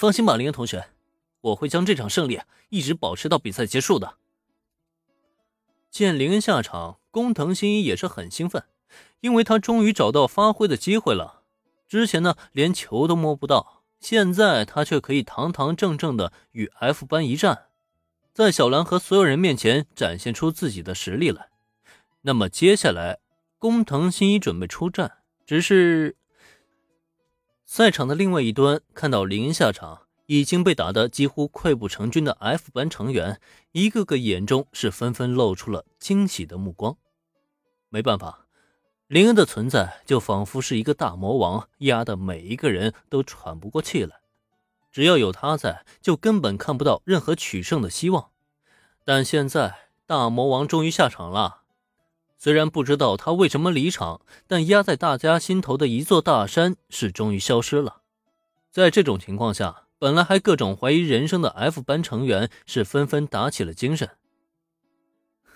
放心吧，林恩同学，我会将这场胜利一直保持到比赛结束的。见林恩下场，工藤新一也是很兴奋，因为他终于找到发挥的机会了。之前呢，连球都摸不到，现在他却可以堂堂正正的与 F 班一战，在小兰和所有人面前展现出自己的实力来。那么接下来，工藤新一准备出战，只是赛场的另外一端看到林恩下场。已经被打得几乎溃不成军的 F 班成员，一个个眼中是纷纷露出了惊喜的目光。没办法，林恩的存在就仿佛是一个大魔王，压得每一个人都喘不过气来。只要有他在，就根本看不到任何取胜的希望。但现在，大魔王终于下场了。虽然不知道他为什么离场，但压在大家心头的一座大山是终于消失了。在这种情况下，本来还各种怀疑人生的 F 班成员是纷纷打起了精神。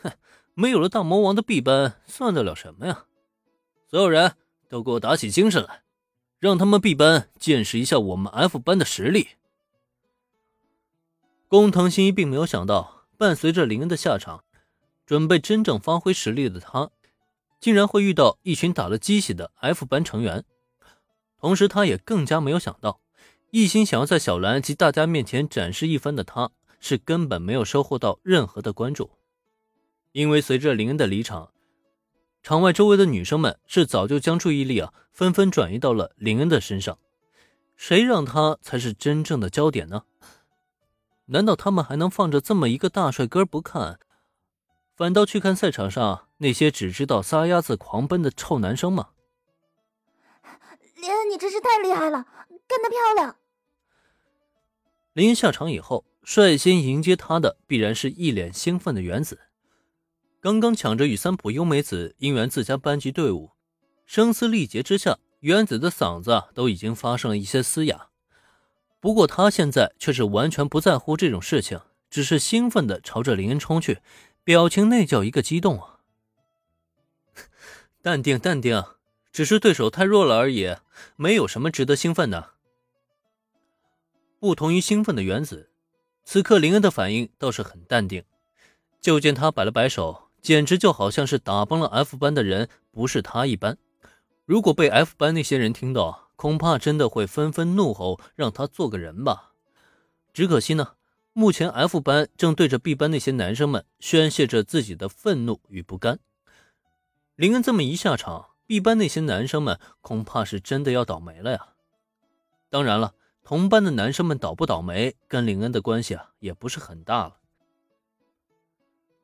哼，没有了大魔王的 B 班算得了什么呀？所有人都给我打起精神来，让他们 B 班见识一下我们 F 班的实力。工藤新一并没有想到，伴随着林恩的下场，准备真正发挥实力的他，竟然会遇到一群打了鸡血的 F 班成员。同时，他也更加没有想到。一心想要在小兰及大家面前展示一番的他，是根本没有收获到任何的关注，因为随着林恩的离场，场外周围的女生们是早就将注意力啊纷纷转移到了林恩的身上，谁让他才是真正的焦点呢？难道他们还能放着这么一个大帅哥不看，反倒去看赛场上那些只知道撒丫子狂奔的臭男生吗？林恩，你真是太厉害了，干得漂亮！林恩下场以后，率先迎接他的必然是一脸兴奋的原子。刚刚抢着与三浦优美子应援自家班级队伍，声嘶力竭之下，原子的嗓子都已经发生了一些嘶哑。不过他现在却是完全不在乎这种事情，只是兴奋地朝着林恩冲去，表情那叫一个激动啊！淡定，淡定，只是对手太弱了而已，没有什么值得兴奋的。不同于兴奋的原子，此刻林恩的反应倒是很淡定。就见他摆了摆手，简直就好像是打崩了 F 班的人不是他一般。如果被 F 班那些人听到，恐怕真的会纷纷怒吼，让他做个人吧。只可惜呢，目前 F 班正对着 B 班那些男生们宣泄着自己的愤怒与不甘。林恩这么一下场，B 班那些男生们恐怕是真的要倒霉了呀。当然了。同班的男生们倒不倒霉，跟林恩的关系啊也不是很大了。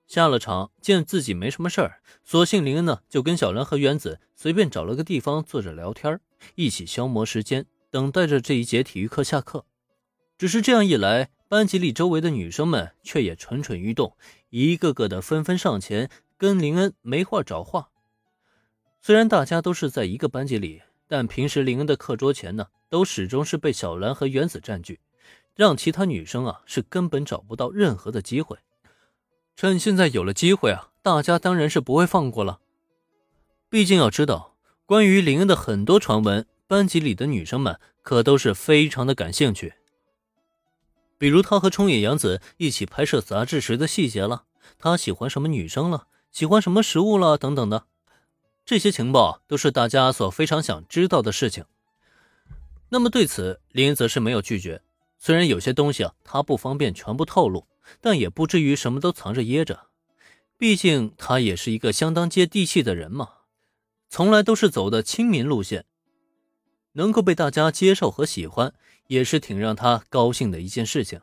下了场，见自己没什么事儿，索性林恩呢就跟小兰和原子随便找了个地方坐着聊天，一起消磨时间，等待着这一节体育课下课。只是这样一来，班级里周围的女生们却也蠢蠢欲动，一个个的纷纷上前跟林恩没话找话。虽然大家都是在一个班级里。但平时林恩的课桌前呢，都始终是被小兰和原子占据，让其他女生啊是根本找不到任何的机会。趁现在有了机会啊，大家当然是不会放过了。毕竟要知道，关于林恩的很多传闻，班级里的女生们可都是非常的感兴趣。比如他和冲野洋子一起拍摄杂志时的细节了，他喜欢什么女生了，喜欢什么食物了，等等的。这些情报都是大家所非常想知道的事情。那么对此，林则是没有拒绝。虽然有些东西啊，他不方便全部透露，但也不至于什么都藏着掖着。毕竟他也是一个相当接地气的人嘛，从来都是走的亲民路线，能够被大家接受和喜欢，也是挺让他高兴的一件事情。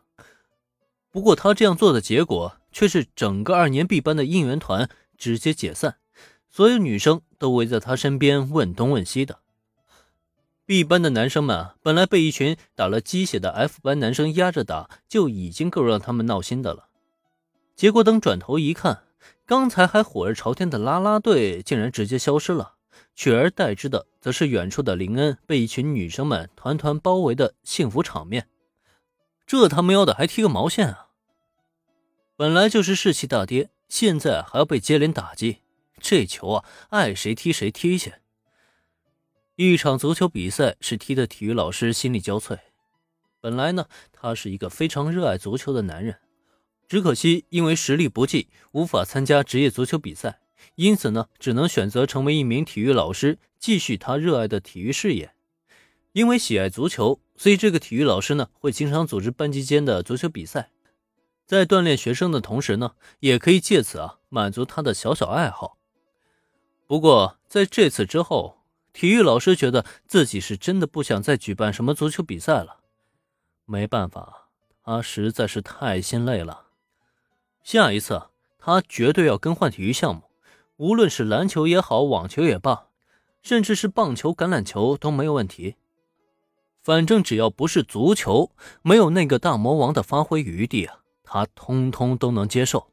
不过他这样做的结果，却是整个二年 B 班的应援团直接解散。所有女生都围在他身边问东问西的。B 班的男生们本来被一群打了鸡血的 F 班男生压着打，就已经够让他们闹心的了。结果等转头一看，刚才还火热朝天的啦啦队竟然直接消失了，取而代之的则是远处的林恩被一群女生们团团包围的幸福场面。这他喵的还踢个毛线啊！本来就是士气大跌，现在还要被接连打击。这球啊，爱谁踢谁踢去。一场足球比赛是踢的体育老师心力交瘁。本来呢，他是一个非常热爱足球的男人，只可惜因为实力不济，无法参加职业足球比赛，因此呢，只能选择成为一名体育老师，继续他热爱的体育事业。因为喜爱足球，所以这个体育老师呢，会经常组织班级间的足球比赛，在锻炼学生的同时呢，也可以借此啊，满足他的小小爱好。不过在这次之后，体育老师觉得自己是真的不想再举办什么足球比赛了。没办法，他实在是太心累了。下一次，他绝对要更换体育项目，无论是篮球也好，网球也罢，甚至是棒球、橄榄球都没有问题。反正只要不是足球，没有那个大魔王的发挥余地啊，他通通都能接受。